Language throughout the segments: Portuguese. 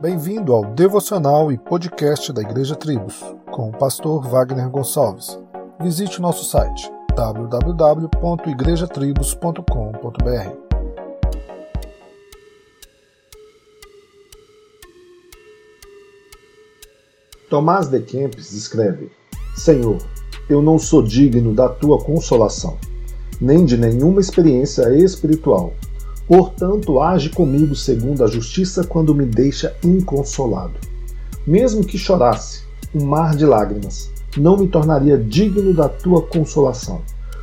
Bem-vindo ao devocional e podcast da Igreja Tribos, com o pastor Wagner Gonçalves. Visite o nosso site www.igrejatribos.com.br. Tomás de Kempis escreve: Senhor, eu não sou digno da tua consolação, nem de nenhuma experiência espiritual Portanto, age comigo segundo a justiça quando me deixa inconsolado. Mesmo que chorasse um mar de lágrimas, não me tornaria digno da tua consolação.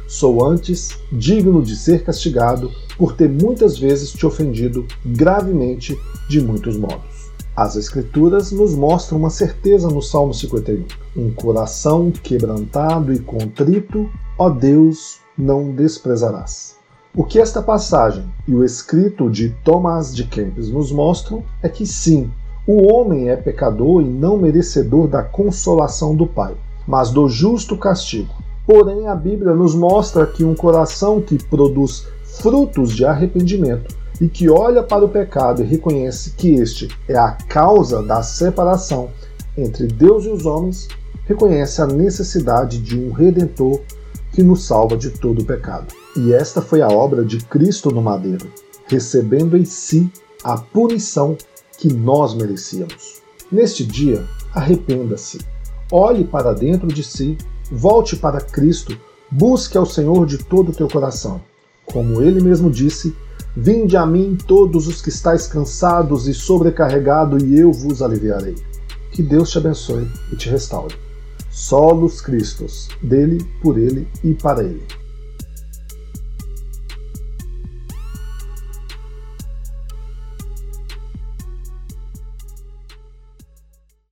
Sou antes digno de ser castigado por ter muitas vezes te ofendido gravemente de muitos modos. As Escrituras nos mostram uma certeza no Salmo 51. Um coração quebrantado e contrito, ó Deus, não desprezarás. O que esta passagem e o escrito de Thomas de Kempis nos mostram é que sim, o homem é pecador e não merecedor da consolação do Pai, mas do justo castigo. Porém, a Bíblia nos mostra que um coração que produz frutos de arrependimento e que olha para o pecado e reconhece que este é a causa da separação entre Deus e os homens, reconhece a necessidade de um redentor que nos salva de todo o pecado. E esta foi a obra de Cristo no madeiro, recebendo em si a punição que nós merecíamos. Neste dia, arrependa-se, olhe para dentro de si, volte para Cristo, busque ao Senhor de todo o teu coração. Como ele mesmo disse, Vinde a mim todos os que estáis cansados e sobrecarregados, e eu vos aliviarei. Que Deus te abençoe e te restaure. Solos Cristos, dele, por ele e para ele.